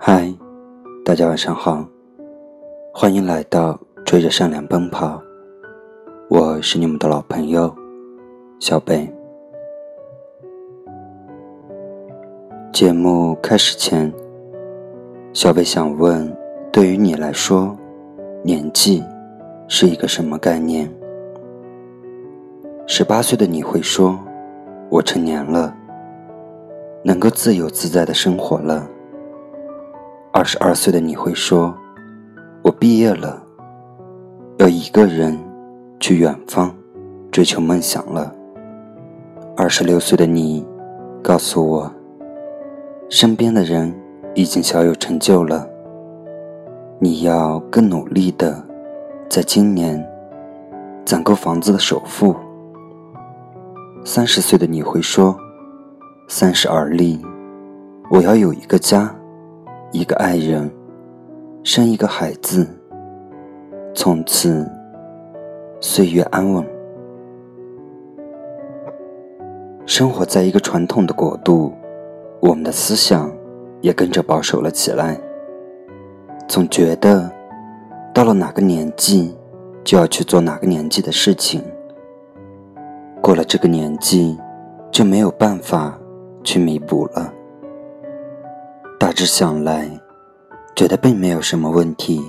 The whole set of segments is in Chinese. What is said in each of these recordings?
嗨，大家晚上好，欢迎来到追着善良奔跑，我是你们的老朋友小贝。节目开始前，小贝想问：对于你来说，年纪是一个什么概念？十八岁的你会说：“我成年了，能够自由自在的生活了。”二十二岁的你会说：“我毕业了，要一个人去远方追求梦想了。”二十六岁的你告诉我，身边的人已经小有成就了，你要更努力的，在今年攒够房子的首付。三十岁的你会说：“三十而立，我要有一个家。”一个爱人，生一个孩子，从此岁月安稳。生活在一个传统的国度，我们的思想也跟着保守了起来。总觉得到了哪个年纪，就要去做哪个年纪的事情。过了这个年纪，就没有办法去弥补了。大致想来，觉得并没有什么问题，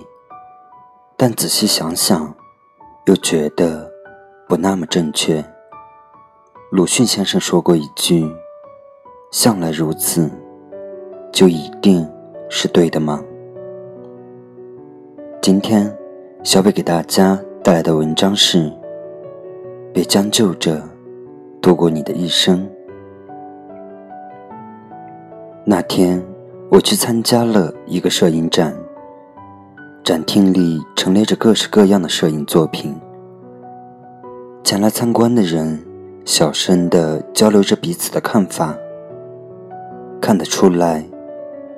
但仔细想想，又觉得不那么正确。鲁迅先生说过一句：“向来如此，就一定是对的吗？”今天，小北给大家带来的文章是：别将就着度过你的一生。那天。我去参加了一个摄影展，展厅里陈列着各式各样的摄影作品。前来参观的人小声地交流着彼此的看法。看得出来，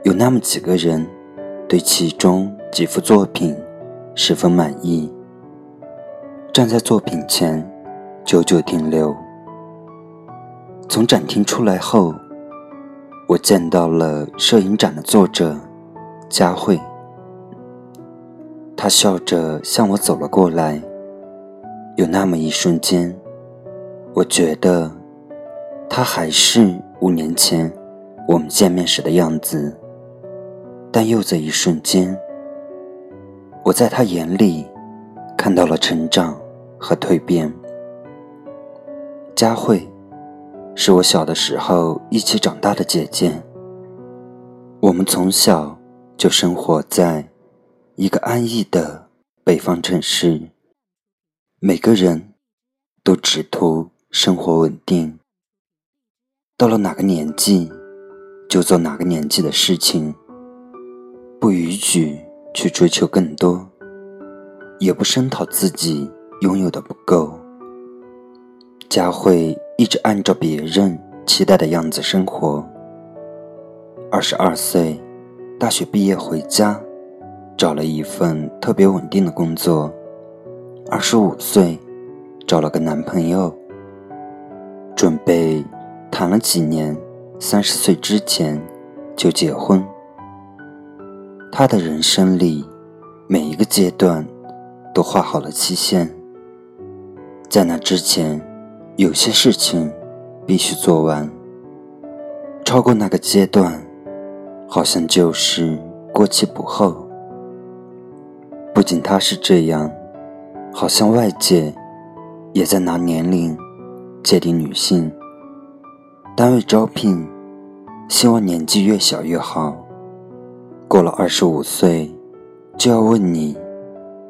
有那么几个人对其中几幅作品十分满意，站在作品前久久停留。从展厅出来后。我见到了摄影展的作者佳慧，她笑着向我走了过来。有那么一瞬间，我觉得她还是五年前我们见面时的样子，但又在一瞬间，我在她眼里看到了成长和蜕变。佳慧。是我小的时候一起长大的姐姐。我们从小就生活在一个安逸的北方城市，每个人都只图生活稳定。到了哪个年纪，就做哪个年纪的事情，不逾矩去追求更多，也不声讨自己拥有的不够。佳慧。一直按照别人期待的样子生活。二十二岁，大学毕业回家，找了一份特别稳定的工作。二十五岁，找了个男朋友，准备谈了几年，三十岁之前就结婚。他的人生里，每一个阶段都画好了期限，在那之前。有些事情必须做完，超过那个阶段，好像就是过期不候。不仅他是这样，好像外界也在拿年龄界定女性。单位招聘，希望年纪越小越好。过了二十五岁，就要问你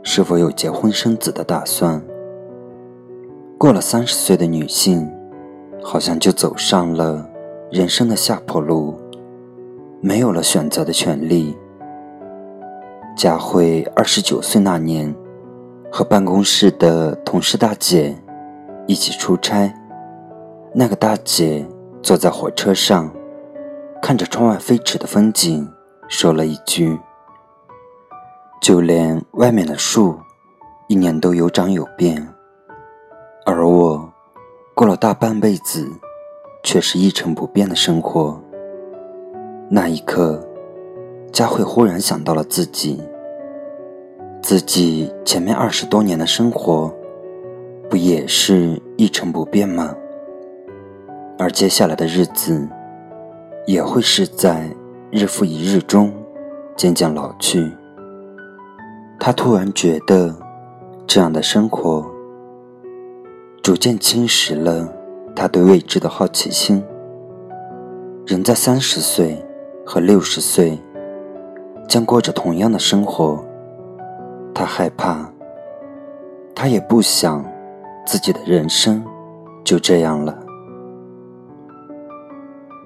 是否有结婚生子的打算。过了三十岁的女性，好像就走上了人生的下坡路，没有了选择的权利。佳慧二十九岁那年，和办公室的同事大姐一起出差。那个大姐坐在火车上，看着窗外飞驰的风景，说了一句：“就连外面的树，一年都有长有变。”而我，过了大半辈子，却是一成不变的生活。那一刻，佳慧忽然想到了自己，自己前面二十多年的生活，不也是一成不变吗？而接下来的日子，也会是在日复一日中渐渐老去。他突然觉得，这样的生活逐渐侵蚀了他对未知的好奇心。人在三十岁和六十岁将过着同样的生活，他害怕，他也不想自己的人生就这样了。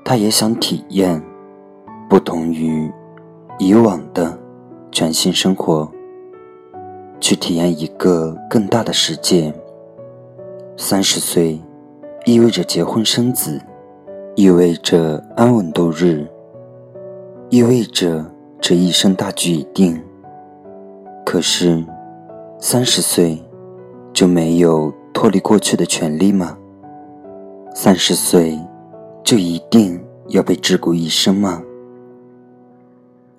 他也想体验不同于以往的全新生活。去体验一个更大的世界。三十岁，意味着结婚生子，意味着安稳度日，意味着这一生大局已定。可是，三十岁就没有脱离过去的权利吗？三十岁就一定要被桎梏一生吗？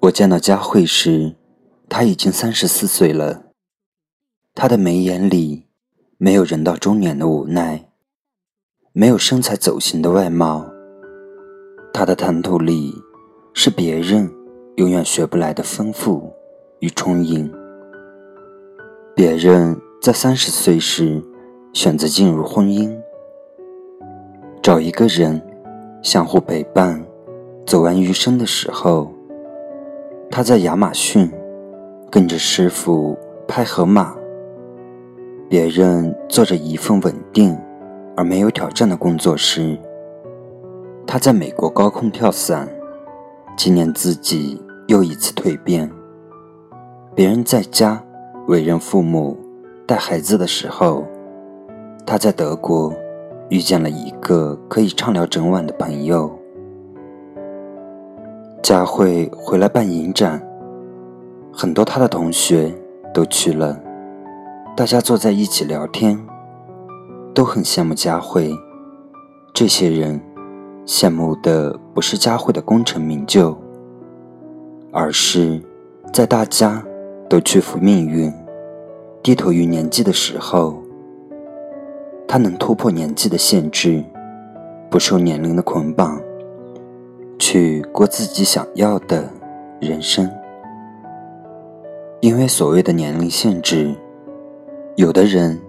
我见到佳慧时，她已经三十四岁了。她的眉眼里没有人到中年的无奈，没有身材走形的外貌。他的谈吐里是别人永远学不来的丰富与充盈。别人在三十岁时选择进入婚姻，找一个人相互陪伴，走完余生的时候，他在亚马逊跟着师傅拍河马。别人做着一份稳定而没有挑战的工作时，他在美国高空跳伞，纪念自己又一次蜕变。别人在家为人父母带孩子的时候，他在德国遇见了一个可以畅聊整晚的朋友。佳慧回来办影展，很多他的同学都去了。大家坐在一起聊天，都很羡慕佳慧。这些人羡慕的不是佳慧的功成名就，而是在大家都屈服命运、低头于年纪的时候，他能突破年纪的限制，不受年龄的捆绑，去过自己想要的人生。因为所谓的年龄限制。有的人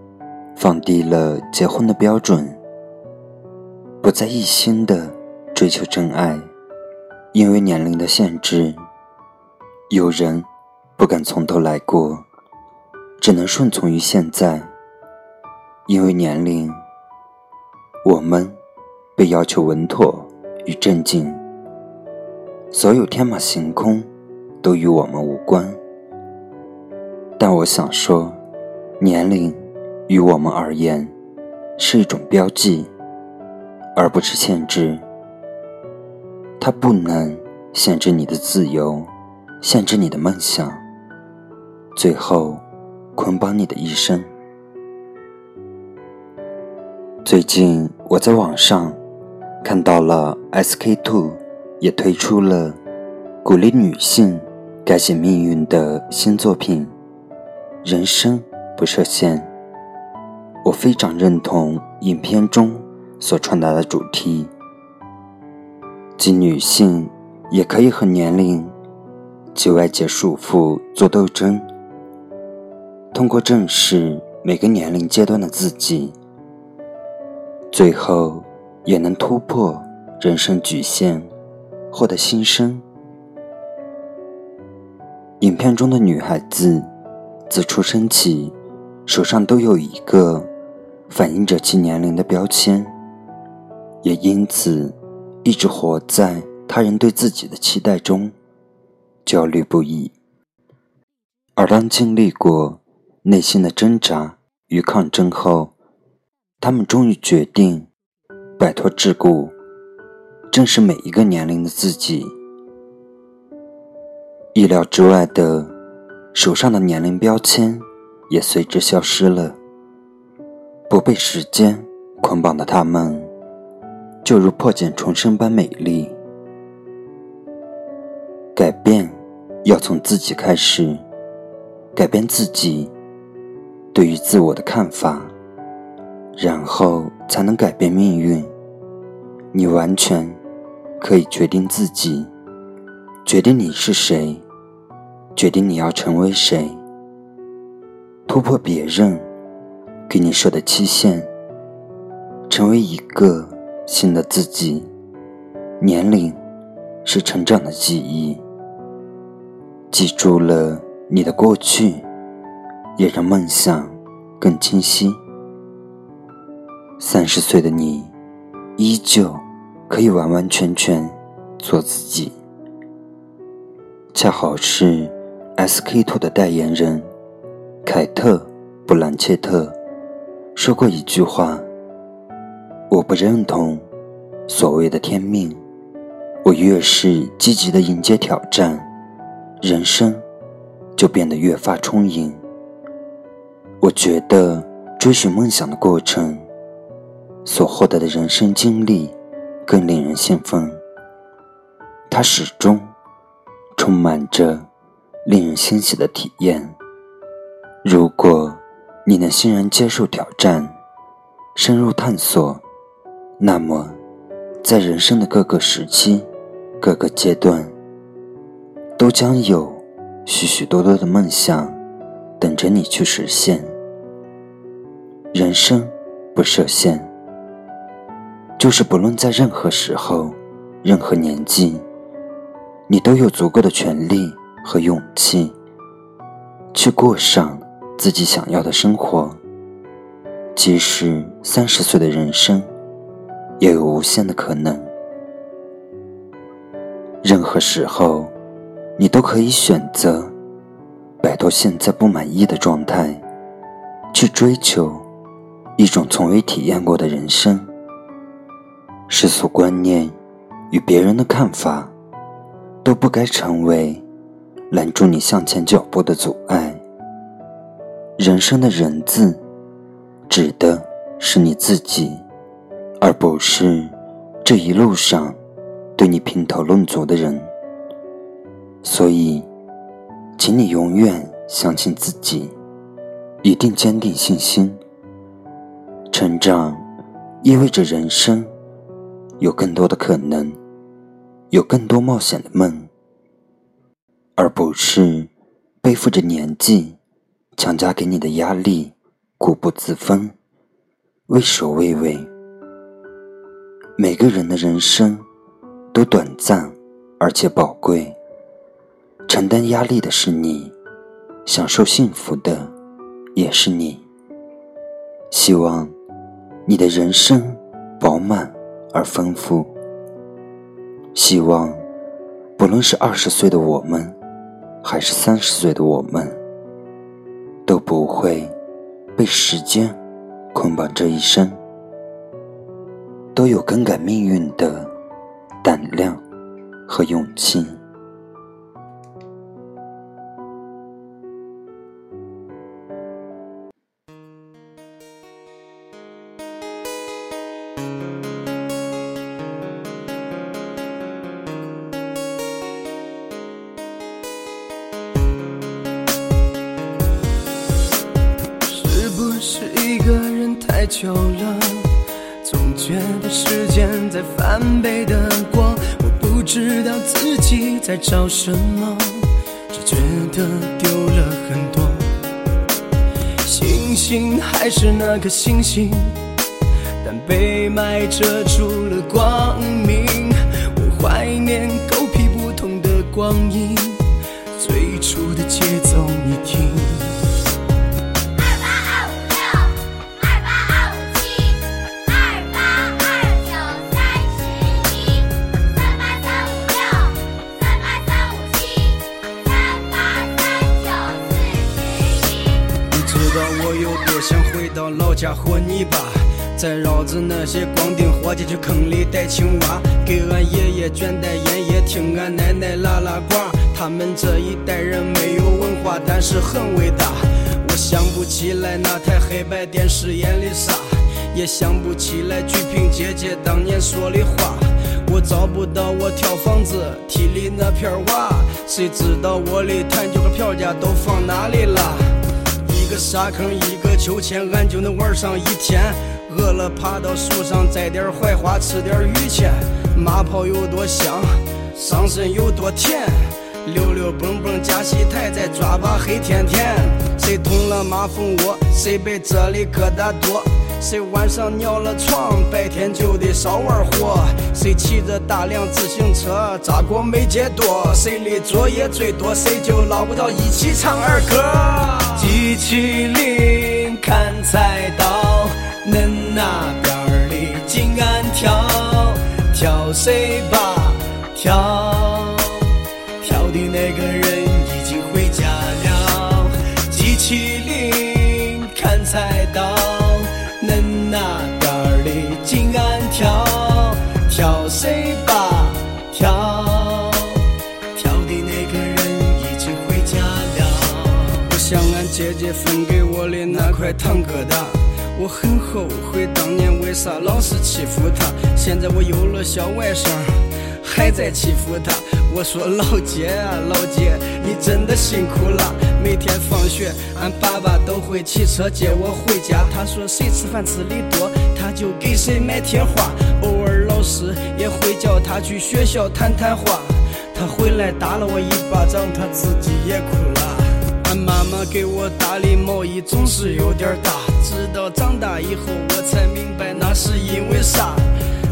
放低了结婚的标准，不再一心的追求真爱，因为年龄的限制；有人不敢从头来过，只能顺从于现在，因为年龄。我们被要求稳妥与镇静，所有天马行空都与我们无关。但我想说。年龄，于我们而言，是一种标记，而不是限制。它不能限制你的自由，限制你的梦想，最后捆绑你的一生。最近我在网上看到了 SK Two 也推出了鼓励女性改写命运的新作品《人生》。不设限，我非常认同影片中所传达的主题，即女性也可以和年龄及外界束缚做斗争，通过正视每个年龄阶段的自己，最后也能突破人生局限，获得新生。影片中的女孩子自出生起。手上都有一个反映着其年龄的标签，也因此一直活在他人对自己的期待中，焦虑不已。而当经历过内心的挣扎与抗争后，他们终于决定摆脱桎梏，正是每一个年龄的自己。意料之外的，手上的年龄标签。也随之消失了。不被时间捆绑的他们，就如破茧重生般美丽。改变要从自己开始，改变自己对于自我的看法，然后才能改变命运。你完全可以决定自己，决定你是谁，决定你要成为谁，突破别人给你设的期限，成为一个新的自己。年龄是成长的记忆。记住了你的过去，也让梦想更清晰。三十岁的你，依旧可以完完全全做自己。恰好是 SK two 的代言人凯特·布兰切特说过一句话：“我不认同所谓的天命，我越是积极的迎接挑战。”人生就变得越发充盈。我觉得追寻梦想的过程，所获得的人生经历更令人兴奋。它始终充满着令人欣喜的体验。如果你能欣然接受挑战，深入探索，那么在人生的各个时期、各个阶段。都将有许许多多的梦想等着你去实现。人生不设限，就是不论在任何时候、任何年纪，你都有足够的权利和勇气去过上自己想要的生活。即使三十岁的人生，也有无限的可能。任何时候。你都可以选择摆脱现在不满意的状态，去追求一种从未体验过的人生。世俗观念与别人的看法都不该成为拦住你向前脚步的阻碍。人生的人字，指的是你自己，而不是这一路上对你评头论足的人。所以，请你永远相信自己，一定坚定信心。成长意味着人生有更多的可能，有更多冒险的梦，而不是背负着年纪强加给你的压力，固步自封，畏首畏尾。每个人的人生都短暂而且宝贵。承担压力的是你，享受幸福的也是你。希望你的人生饱满而丰富。希望不论是二十岁的我们，还是三十岁的我们，不会被时间捆绑这一生，都有更改命运的胆量和勇气。久了，总觉得时间在翻倍的过，我不知道自己在找什么，只觉得丢了很多。星星还是那颗星星，但被霾遮住了光明。我怀念狗屁不通的光阴，最初的节奏你听。知道我有多想回到老家和泥巴，再绕着那些光腚伙计去坑里逮青蛙，给俺爷爷卷袋烟叶，听俺奶奶拉拉呱。他们这一代人没有文化，但是很伟大。我想不起来那台黑白电视演的啥，也想不起来鞠萍姐姐当年说的话。我找不到我跳房子梯里那片瓦。谁知道我的弹球和票价都放哪里了？一个沙坑，一个秋千，俺就能玩上一天。饿了爬到树上摘点槐花，吃点榆钱。马泡有多香，上身有多甜。溜溜蹦蹦加戏台，再抓把黑甜甜。谁捅了马蜂窝，谁被这里疙瘩多。谁晚上尿了床，白天就得少玩火。谁骑着大辆自行车，扎过没街多。谁的作业最多，谁就捞不到一起唱儿歌。机器灵砍菜刀，恁那边儿的紧按跳，跳谁吧跳，跳的那个人已经回家了。机器灵砍菜刀。那边儿的紧按跳，跳谁吧跳，跳的那个人已经回家了。我想俺姐姐分给我的那块糖疙瘩，我很后悔当年为啥老是欺负她。现在我有了小外甥，还在欺负她。我说老姐啊老姐，你真的辛苦了。每天放学，俺爸爸都会骑车接我回家。他说谁吃饭吃的多，他就给谁买贴画。偶尔老师也会叫他去学校谈谈话。他回来打了我一巴掌，他自己也哭了。俺妈妈给我打的毛衣总是有点大，直到长大以后我才明白那是因为啥。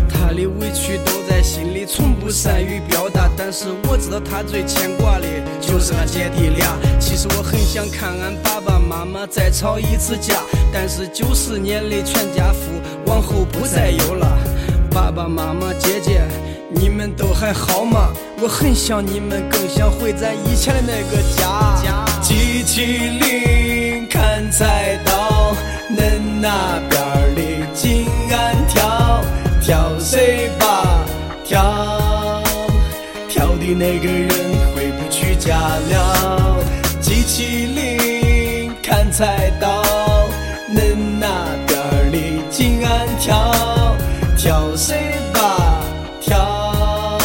他的委屈都心里，从不善于表达。但是我知道他最牵挂的就是俺姐弟俩。其实我很想看俺爸爸妈妈再吵一次架，但是九十年的全家福往后不再有了。爸爸妈妈、姐姐，你们都还好吗？我很想你们，更想回咱以前的那个家。机器灵砍菜刀，恁那边的紧按跳。跳谁吧那个人回不去家了。机器灵砍菜刀，恁那边儿的紧按跳，跳谁吧跳，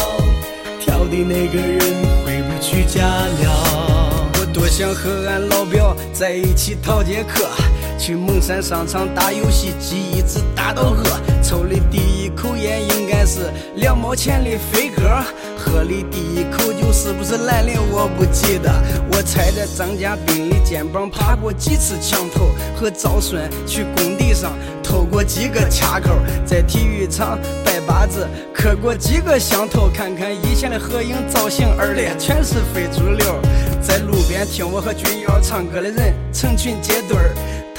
跳的那个人回不去家了。我多想和俺老表在一起逃节课。去蒙山商场打游戏机，一直打到饿。抽的第一口烟应该是两毛钱的飞鸽，喝的第一口酒是不是兰陵我不记得。我踩在张家斌的肩膀爬过几次墙头，和赵顺去工地上偷过几个卡扣，在体育场拜把子磕过几个响头。看看以前的合影造型，二列全是非主流。在路边听我和君瑶唱歌的人成群结队。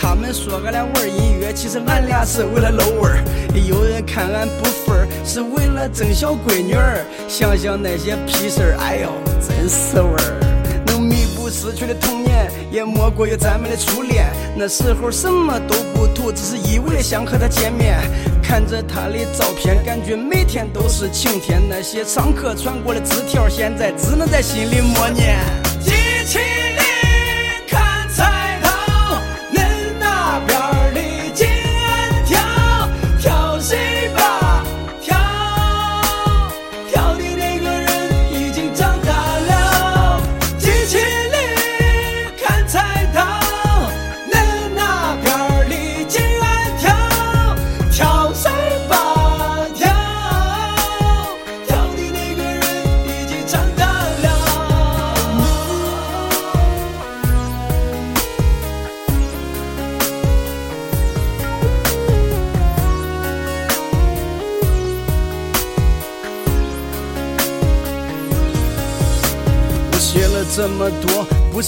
他们说俺俩玩音乐，其实俺俩是为了露味儿。有人看俺不忿儿，是为了争小闺女儿。想想那些屁事儿，哎呦，真是味儿。能弥补失去的童年，也莫过于咱们的初恋。那时候什么都不图，只是一味的想和她见面。看着她的照片，感觉每天都是晴天。那些上课传过的字条，现在只能在心里默念。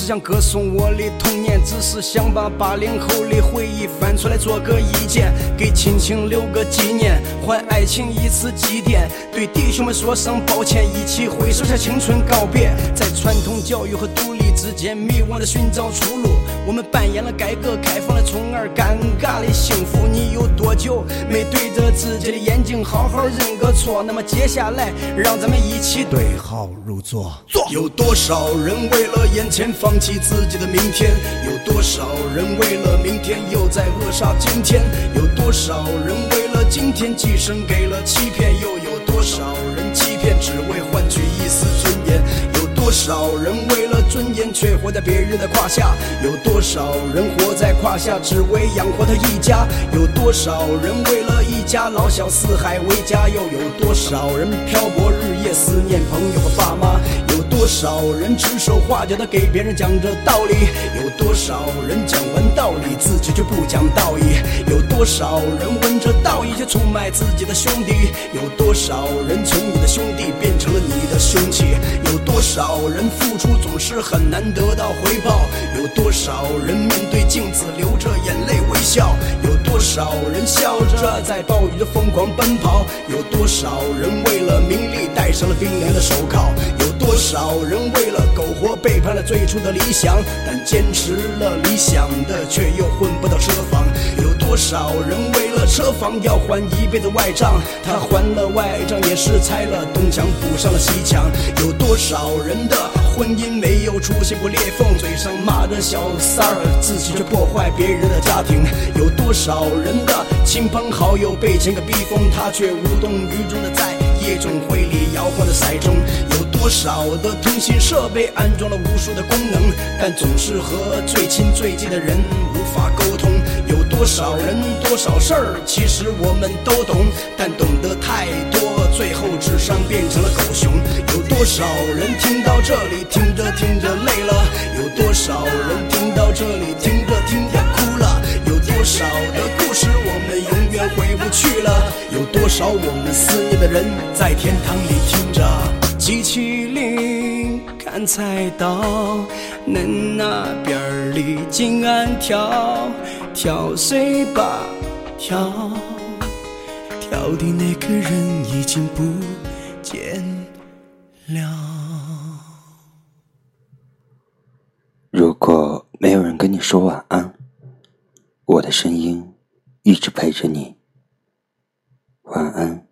想歌颂我的童年，只是想把八零后的回忆翻出来做个意见，给亲情留个纪念，还爱情一次祭奠，对弟兄们说声抱歉，一起挥手向青春告别，在传统教育和独立之间迷惘的寻找出路。我们扮演了改革开放的宠儿，尴尬的幸福。你有多久没对着自己的眼睛好好认个错？那么接下来，让咱们一起对号入座。座。有多少人为了眼前放弃自己的明天？有多少人为了明天又在扼杀今天？有多少人为了今天寄生给了欺骗？又有多少人欺骗只为换取一丝尊严？多少人为了尊严却活在别人的胯下？有多少人活在胯下只为养活他一家？有多少人为了一家老小四海为家？又有多少人漂泊日夜思念朋友和爸妈？多少人指手画脚的给别人讲着道理？有多少人讲完道理自己却不讲道义？有多少人闻着道义却出卖自己的兄弟？有多少人从你的兄弟变成了你的凶器？有多少人付出总是很难得到回报？有多少人面对镜子流着眼泪微笑？有多少人笑着在暴雨中疯狂奔跑？有多少人为了名利戴上了冰凉的手铐？多少人为了苟活背叛了最初的理想？但坚持了理想的却又混不到车房？有多少人为了车房要还一辈子外账？他还了外账也是拆了东墙补上了西墙。有多少人的婚姻没有出现过裂缝？嘴上骂着小三儿，自己却破坏别人的家庭。有多少人的亲朋好友被钱给逼疯，他却无动于衷的在夜总会里摇晃着骰盅。有多少的通信设备安装了无数的功能，但总是和最亲最近的人无法沟通。有多少人多少事儿，其实我们都懂，但懂得太多，最后智商变成了狗熊。有多少人听到这里，听着听着累了？有多少人听到这里，听着听着哭了？有多少的故事我们永远回不去了？有多少我们思念的人在天堂里听着机器铃看菜刀，恁那边里静安跳跳水吧跳，跳的那个人已经不见了。如果没有人跟你说晚安，我的声音一直陪着你。晚安。